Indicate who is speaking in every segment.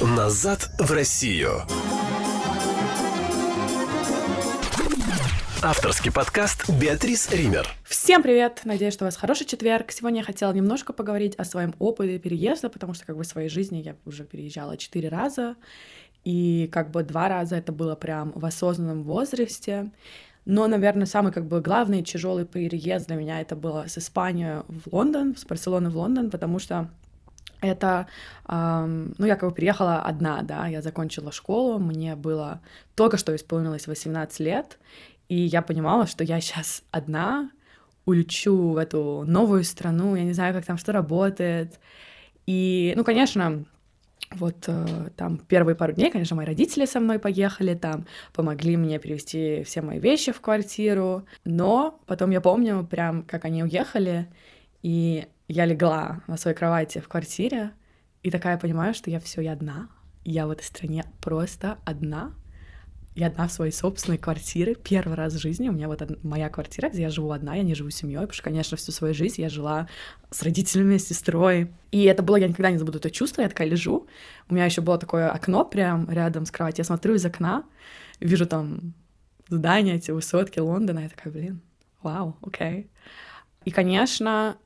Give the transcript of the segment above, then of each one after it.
Speaker 1: Назад в Россию. Авторский подкаст Беатрис Ример.
Speaker 2: Всем привет! Надеюсь, что у вас хороший четверг. Сегодня я хотела немножко поговорить о своем опыте переезда, потому что как бы в своей жизни я уже переезжала четыре раза, и как бы два раза это было прям в осознанном возрасте. Но, наверное, самый как бы главный тяжелый переезд для меня это было с Испании в Лондон, с Барселоны в Лондон, потому что это, ну, я как бы приехала одна, да, я закончила школу, мне было только что исполнилось 18 лет, и я понимала, что я сейчас одна, улечу в эту новую страну, я не знаю, как там что работает. И, ну, конечно, вот э, там первые пару дней, конечно, мои родители со мной поехали, там помогли мне перевести все мои вещи в квартиру, но потом я помню прям, как они уехали, и я легла на своей кровати в квартире, и такая понимаю, что я все, я одна, я в этой стране просто одна, я одна в своей собственной квартире, первый раз в жизни у меня вот моя квартира, где я живу одна, я не живу с семьей, потому что, конечно, всю свою жизнь я жила с родителями, с сестрой. И это было, я никогда не забуду это чувство, я такая лежу, у меня еще было такое окно прям рядом с кроватью, я смотрю из окна, вижу там здания, эти высотки Лондона, я такая, блин, вау, окей. И, конечно,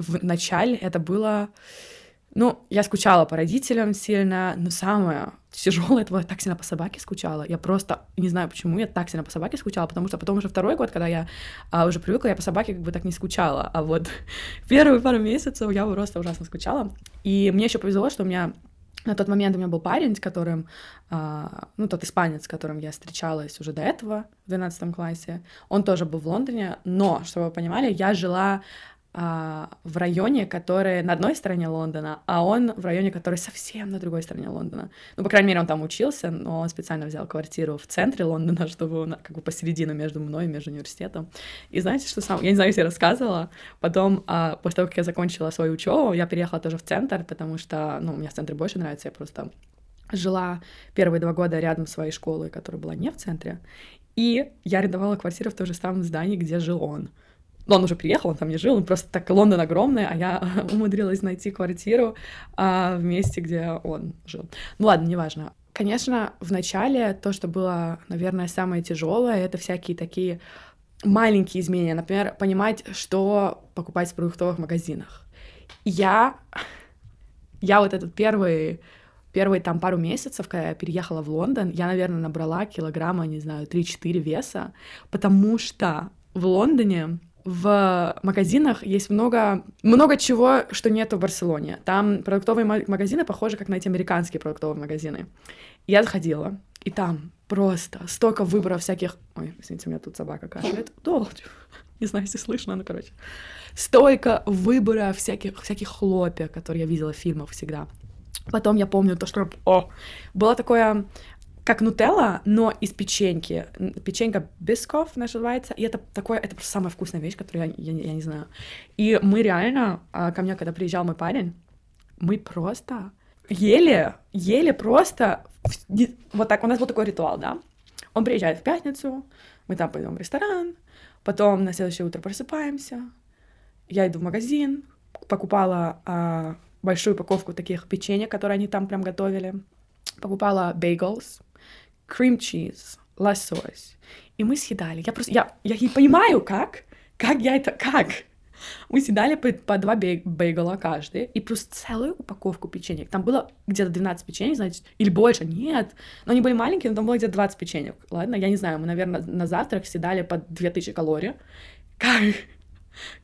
Speaker 2: в начале это было... Ну, я скучала по родителям сильно, но самое тяжелое, это было, я так сильно по собаке скучала. Я просто не знаю почему, я так сильно по собаке скучала, потому что потом уже второй год, когда я а, уже привыкла, я по собаке как бы так не скучала. А вот первые пару месяцев я просто ужасно скучала. И мне еще повезло, что у меня на тот момент у меня был парень, с которым, а, ну, тот испанец, с которым я встречалась уже до этого, в 12 классе. Он тоже был в Лондоне, но, чтобы вы понимали, я жила а, в районе, который на одной стороне Лондона, а он в районе, который совсем на другой стороне Лондона. Ну, по крайней мере, он там учился, но он специально взял квартиру в центре Лондона, чтобы он как бы посередину между мной и между университетом. И знаете, что сам... Я не знаю, если я рассказывала. Потом, а, после того, как я закончила свою учебу, я переехала тоже в центр, потому что, ну, мне в центре больше нравится, я просто жила первые два года рядом с своей школой, которая была не в центре, и я арендовала квартиру в том же самом здании, где жил он. Но он уже приехал, он там не жил, он просто так Лондон огромный, а я умудрилась найти квартиру а, в месте, где он жил. Ну ладно, неважно. Конечно, в начале то, что было, наверное, самое тяжелое, это всякие такие маленькие изменения. Например, понимать, что покупать в продуктовых магазинах. Я, я вот этот первый первые там пару месяцев, когда я переехала в Лондон, я, наверное, набрала килограмма, не знаю, 3-4 веса, потому что в Лондоне в магазинах есть много, много чего, что нету в Барселоне. Там продуктовые магазины похожи как на эти американские продуктовые магазины. Я заходила, и там просто столько выборов всяких... Ой, извините, у меня тут собака кашляет. Не знаю, если слышно, ну, короче. Столько выбора всяких, всяких хлопьев, которые я видела в фильмах всегда. Потом я помню то, что... О, было такое как нутелла, но из печеньки. Печенька Бисков называется, и это такое, это просто самая вкусная вещь, которую я, я, я не знаю. И мы реально, а, ко мне, когда приезжал мой парень, мы просто ели, ели просто, вот так, у нас был такой ритуал, да, он приезжает в пятницу, мы там пойдем в ресторан, потом на следующее утро просыпаемся, я иду в магазин, покупала а, большую упаковку таких печенья, которые они там прям готовили, покупала бейглс, cream cheese, лосось. И мы съедали. Я просто, я, я не понимаю, как, как я это, как. Мы съедали по, по два бейгла каждый, и плюс целую упаковку печенья. Там было где-то 12 печенье, значит, или больше, нет. Но они были маленькие, но там было где-то 20 печеньев. Ладно, я не знаю, мы, наверное, на завтрак съедали по 2000 калорий. Как?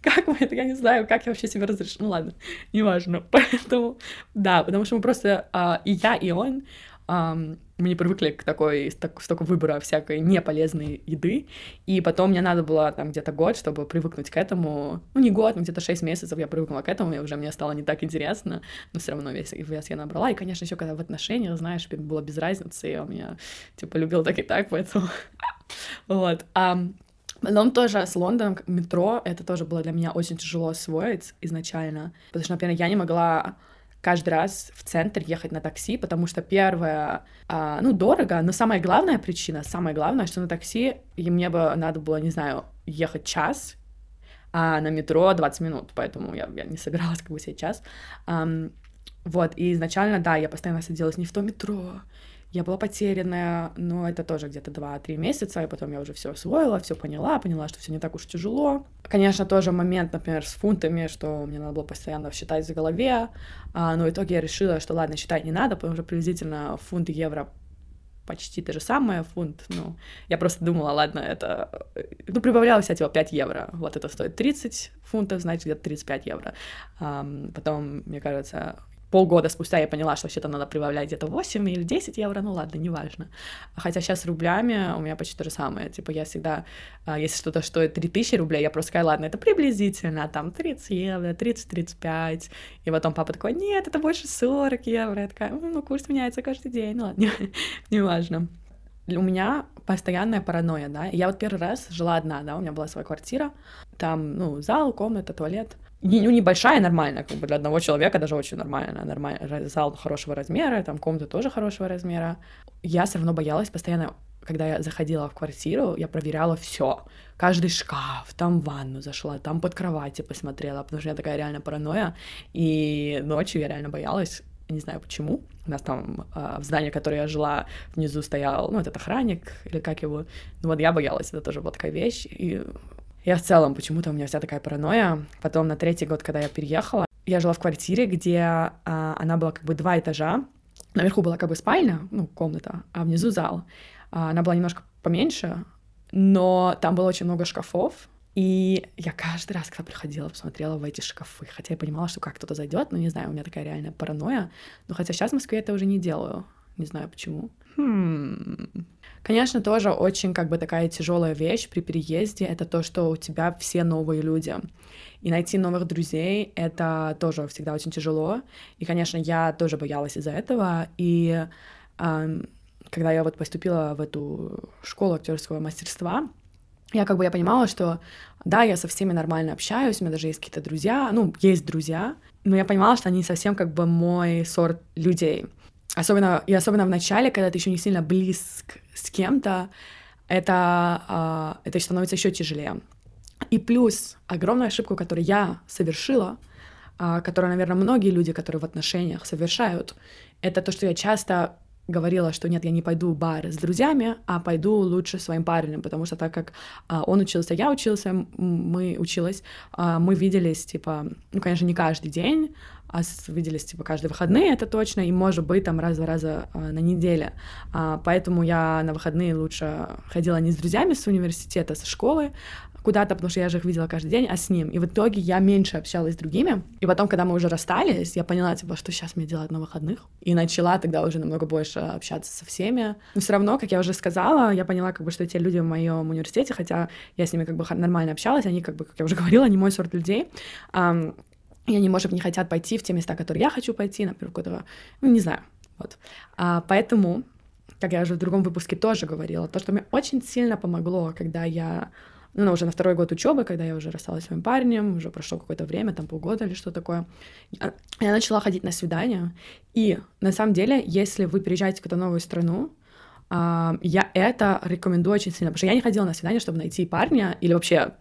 Speaker 2: Как мы это, я не знаю, как я вообще себе разрешу. Ну ладно, неважно. Поэтому, да, потому что мы просто, а, и я, и он, мы не привыкли к такой, так, столько выбора всякой неполезной еды, и потом мне надо было там где-то год, чтобы привыкнуть к этому, ну не год, но где-то 6 месяцев я привыкла к этому, и уже мне стало не так интересно, но все равно весь вес я набрала, и, конечно, еще когда в отношениях, знаешь, было без разницы, я у меня, типа, любил так и так, поэтому, вот, Потом тоже с Лондоном метро, это тоже было для меня очень тяжело освоить изначально, потому что, например, я не могла каждый раз в центр ехать на такси, потому что первое, а, ну, дорого, но самая главная причина, самое главное, что на такси и мне бы надо было, не знаю, ехать час, а на метро 20 минут, поэтому я, я не собиралась как бы сейчас. Um, Вот, и изначально, да, я постоянно садилась не в то метро, я была потерянная, но это тоже где-то 2-3 месяца, и потом я уже все освоила, все поняла, поняла, что все не так уж тяжело. Конечно, тоже момент, например, с фунтами, что мне надо было постоянно считать в голове, а, но в итоге я решила, что ладно, считать не надо, потому что приблизительно фунт евро почти то же самое, фунт, ну, я просто думала, ладно, это, ну, прибавлялось, типа, 5 евро, вот это стоит 30 фунтов, значит, где-то 35 евро. Потом, мне кажется, полгода спустя я поняла, что вообще-то надо прибавлять где-то 8 или 10 евро, ну ладно, неважно. Хотя сейчас с рублями у меня почти то же самое. Типа я всегда, а, если что-то стоит 3000 рублей, я просто сказала, ладно, это приблизительно, там 30 евро, 30-35. И потом папа такой, нет, это больше 40 евро. Я такая, ну, курс меняется каждый день, ну ладно, неважно. У меня постоянная паранойя, да. Я вот первый раз жила одна, да, у меня была своя квартира, там, ну, зал, комната, туалет ну, небольшая, нормальная, как бы для одного человека даже очень нормально, нормально, зал хорошего размера, там комната тоже хорошего размера. Я все равно боялась постоянно, когда я заходила в квартиру, я проверяла все, каждый шкаф, там в ванну зашла, там под кровати посмотрела, потому что я такая реально паранойя, и ночью я реально боялась, не знаю почему. У нас там э, в здании, в которое я жила, внизу стоял, ну, этот охранник, или как его. Ну, вот я боялась, это тоже была такая вещь. И я в целом, почему-то у меня вся такая паранойя. Потом на третий год, когда я переехала, я жила в квартире, где а, она была как бы два этажа. Наверху была как бы спальня, ну, комната, а внизу зал. А, она была немножко поменьше, но там было очень много шкафов, и я каждый раз, когда приходила, посмотрела в эти шкафы, хотя я понимала, что как кто-то зайдет, но не знаю, у меня такая реальная паранойя. Но хотя сейчас в Москве это уже не делаю. Не знаю почему. Хм. Конечно, тоже очень как бы такая тяжелая вещь при переезде это то, что у тебя все новые люди. И найти новых друзей — это тоже всегда очень тяжело. И, конечно, я тоже боялась из-за этого. И э, когда я вот поступила в эту школу актерского мастерства, я как бы я понимала, что да, я со всеми нормально общаюсь, у меня даже есть какие-то друзья, ну, есть друзья, но я понимала, что они совсем как бы мой сорт людей. Особенно, и особенно в начале, когда ты еще не сильно близк с кем-то, это, э, это становится еще тяжелее. И плюс огромную ошибку, которую я совершила, э, которую, наверное, многие люди, которые в отношениях совершают, это то, что я часто говорила, что нет, я не пойду в бар с друзьями, а пойду лучше своим парнем, потому что так как а, он учился, я учился, мы училась, а, мы виделись, типа, ну, конечно, не каждый день, а виделись, типа, каждые выходные, это точно, и, может быть, там раз-два раза а, на неделе. А, поэтому я на выходные лучше ходила не с друзьями с университета, со школы, куда-то, потому что я же их видела каждый день, а с ним. И в итоге я меньше общалась с другими. И потом, когда мы уже расстались, я поняла, типа, что сейчас мне делать на выходных. И начала тогда уже намного больше общаться со всеми. Но все равно, как я уже сказала, я поняла, как бы, что те люди в моем университете, хотя я с ними как бы нормально общалась, они, как бы, как я уже говорила, не мой сорт людей. И они, может, не хотят пойти в те места, которые я хочу пойти, например, куда ну, не знаю, вот. А, поэтому, как я уже в другом выпуске тоже говорила, то, что мне очень сильно помогло, когда я ну, уже на второй год учебы, когда я уже рассталась с своим парнем, уже прошло какое-то время, там полгода или что такое, я начала ходить на свидания. И на самом деле, если вы приезжаете в какую-то новую страну, я это рекомендую очень сильно, потому что я не ходила на свидание, чтобы найти парня или вообще,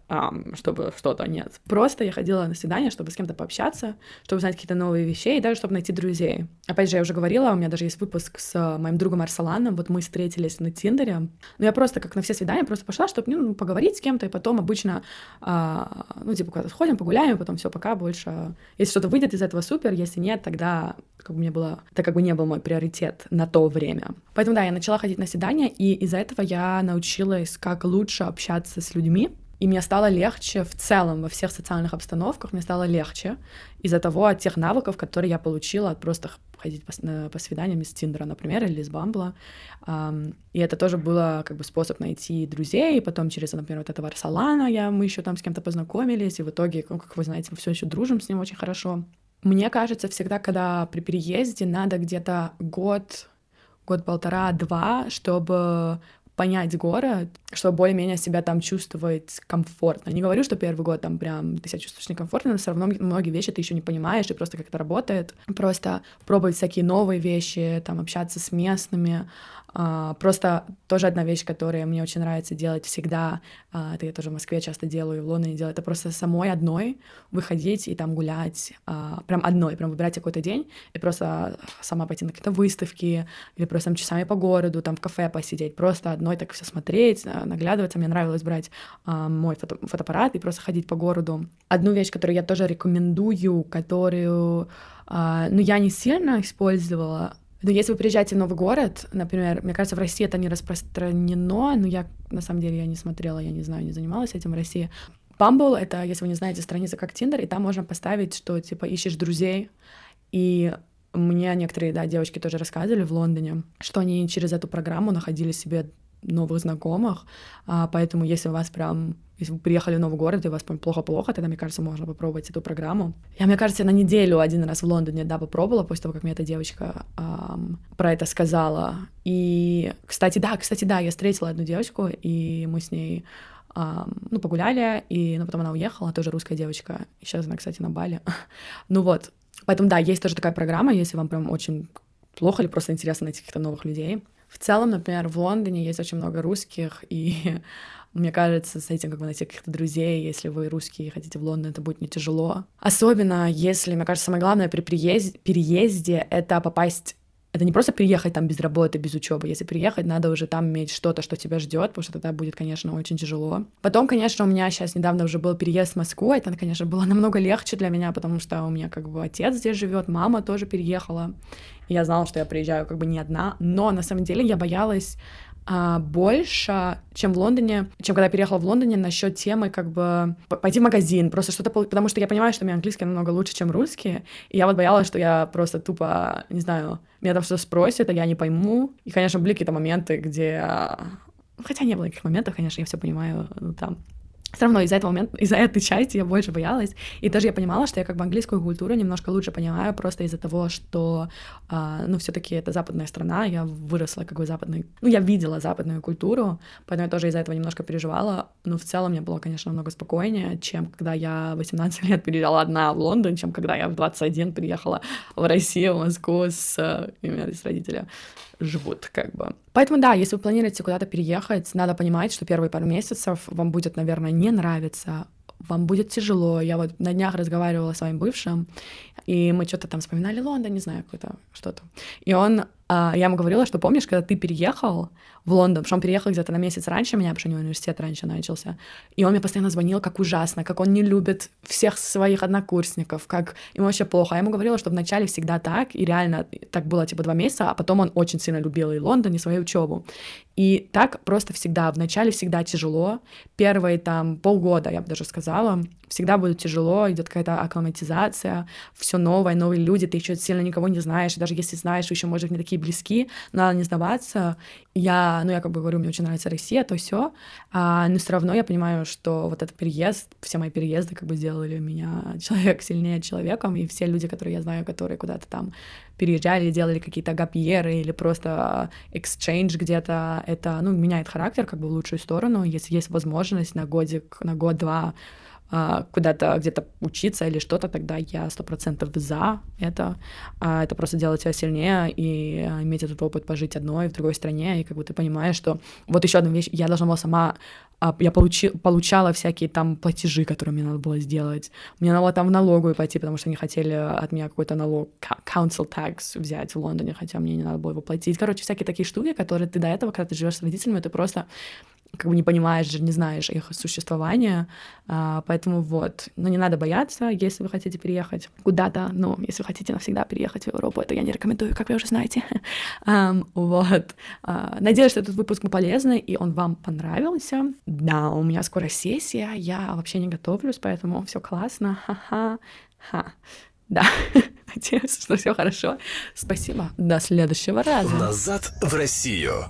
Speaker 2: чтобы что-то, нет. Просто я ходила на свидание, чтобы с кем-то пообщаться, чтобы узнать какие-то новые вещи и даже чтобы найти друзей. Опять же, я уже говорила, у меня даже есть выпуск с моим другом Арсаланом, вот мы встретились на Тиндере, но я просто, как на все свидания, просто пошла, чтобы ну, поговорить с кем-то, и потом обычно, а, ну, типа, куда-то сходим, погуляем, потом все пока больше. Если что-то выйдет из этого, супер, если нет, тогда как бы мне было, это как бы не был мой приоритет на то время. Поэтому, да, я начала ходить на свидания, и из-за этого я научилась, как лучше общаться с людьми, и мне стало легче в целом во всех социальных обстановках, мне стало легче из-за того, от тех навыков, которые я получила от просто ходить по, по свиданиям из Тиндера, например, или из Бамбла. И это тоже было как бы способ найти друзей, потом через, например, вот этого Арсалана я, мы еще там с кем-то познакомились, и в итоге, ну, как вы знаете, мы все еще дружим с ним очень хорошо. Мне кажется, всегда, когда при переезде надо где-то год, год-полтора-два, чтобы понять город, чтобы более-менее себя там чувствовать комфортно. Не говорю, что первый год там прям ты себя чувствуешь некомфортно, но все равно многие вещи ты еще не понимаешь, и просто как это работает. Просто пробовать всякие новые вещи, там общаться с местными, просто тоже одна вещь, которая мне очень нравится делать всегда, а, это я тоже в Москве часто делаю, в Лондоне делаю, это просто самой одной выходить и там гулять, а, прям одной, прям выбирать какой-то день и просто сама пойти на какие-то выставки или просто там часами по городу, там в кафе посидеть, просто одной так все смотреть, наглядываться. Мне нравилось брать мой фото фотоаппарат и просто ходить по городу. Одну вещь, которую я тоже рекомендую, которую ну, я не сильно использовала, но если вы приезжаете в новый город, например, мне кажется, в России это не распространено, но я, на самом деле, я не смотрела, я не знаю, не занималась этим в России. Bumble — это, если вы не знаете, страница как Tinder, и там можно поставить, что, типа, ищешь друзей, и мне некоторые, да, девочки тоже рассказывали в Лондоне, что они через эту программу находили себе новых знакомых, а, поэтому если у вас прям если вы приехали в новый город, и у вас плохо-плохо, тогда, мне кажется, можно попробовать эту программу. Я, мне кажется, на неделю один раз в Лондоне, да, попробовала, после того, как мне эта девочка эм, про это сказала. И, кстати, да, кстати, да, я встретила одну девочку, и мы с ней ну, погуляли, и ну, потом она уехала, тоже русская девочка. Сейчас она, кстати, на Бали. ну вот, поэтому, да, есть тоже такая программа, если вам прям очень плохо или просто интересно найти каких-то новых людей. В целом, например, в Лондоне есть очень много русских, и мне кажется, с этим как бы найти каких-то друзей, если вы русские и хотите в Лондон, это будет не тяжело. Особенно если, мне кажется, самое главное при приезде, переезде — это попасть это не просто приехать там без работы, без учебы. Если приехать, надо уже там иметь что-то, что тебя ждет, потому что тогда будет, конечно, очень тяжело. Потом, конечно, у меня сейчас недавно уже был переезд в Москву. Это, конечно, было намного легче для меня, потому что у меня как бы отец здесь живет, мама тоже переехала. И я знала, что я приезжаю как бы не одна, но на самом деле я боялась а, больше, чем в Лондоне, чем когда я переехала в Лондоне, насчет темы как бы пойти в магазин, просто что-то, потому что я понимаю, что у меня английский намного лучше, чем русский, и я вот боялась, что я просто тупо, не знаю, меня там что-то спросят, а я не пойму. И, конечно, были какие-то моменты, где... Хотя не было никаких моментов, конечно, я все понимаю, ну, там, все равно из-за этого момента, из-за этой части я больше боялась. И тоже я понимала, что я как бы английскую культуру немножко лучше понимаю, просто из-за того, что, э, ну, все-таки это западная страна, я выросла как бы западной, ну, я видела западную культуру, поэтому я тоже из-за этого немножко переживала. Но в целом мне было, конечно, намного спокойнее, чем когда я 18 лет переезжала одна в Лондон, чем когда я в 21 приехала в Россию, в Москву с, с родителями живут, как бы. Поэтому да, если вы планируете куда-то переехать, надо понимать, что первые пару месяцев вам будет, наверное, не нравиться, вам будет тяжело. Я вот на днях разговаривала с своим бывшим, и мы что-то там вспоминали Лондон, не знаю, какое-то что-то. И он, я ему говорила, что помнишь, когда ты переехал в Лондон, он переехал где-то на месяц раньше меня, потому что у него университет раньше начался, и он мне постоянно звонил, как ужасно, как он не любит всех своих однокурсников, как ему вообще плохо. А я ему говорила, что вначале всегда так, и реально так было типа два месяца, а потом он очень сильно любил и Лондон, и свою учебу. И так просто всегда, вначале всегда тяжело. Первые там полгода, я бы даже сказала, всегда будет тяжело, идет какая-то акклиматизация, все новое, новые люди, ты еще сильно никого не знаешь, и даже если знаешь, еще, может, не такие близки, надо не сдаваться. Я, ну, я как бы говорю, мне очень нравится Россия, то все, а, но все равно я понимаю, что вот этот переезд, все мои переезды как бы сделали меня человек сильнее человеком, и все люди, которые я знаю, которые куда-то там переезжали, делали какие-то гапьеры или просто exchange где-то, это, ну, меняет характер как бы в лучшую сторону, если есть возможность на годик, на год-два а, куда-то где-то учиться или что-то, тогда я сто процентов за это. А, это просто делает тебя сильнее и а, иметь этот опыт пожить одной в другой стране, и как бы ты понимаешь, что вот еще одна вещь, я должна была сама я получи, получала всякие там платежи, которые мне надо было сделать. Мне надо было там в налоговую пойти, потому что они хотели от меня какой-то налог, council tax взять в Лондоне, хотя мне не надо было его платить. Короче, всякие такие штуки, которые ты до этого, когда ты живешь с родителями, ты просто как бы не понимаешь же, не знаешь их существования, а, поэтому вот, но не надо бояться, если вы хотите переехать куда-то, ну, если вы хотите навсегда переехать в Европу, это я не рекомендую, как вы уже знаете, вот, uh, надеюсь, что этот выпуск был полезный, и он вам понравился, да, у меня скоро сессия, я вообще не готовлюсь, поэтому все классно, ха-ха, ха, да, надеюсь, что все хорошо, спасибо, до следующего раза.
Speaker 1: Назад в Россию.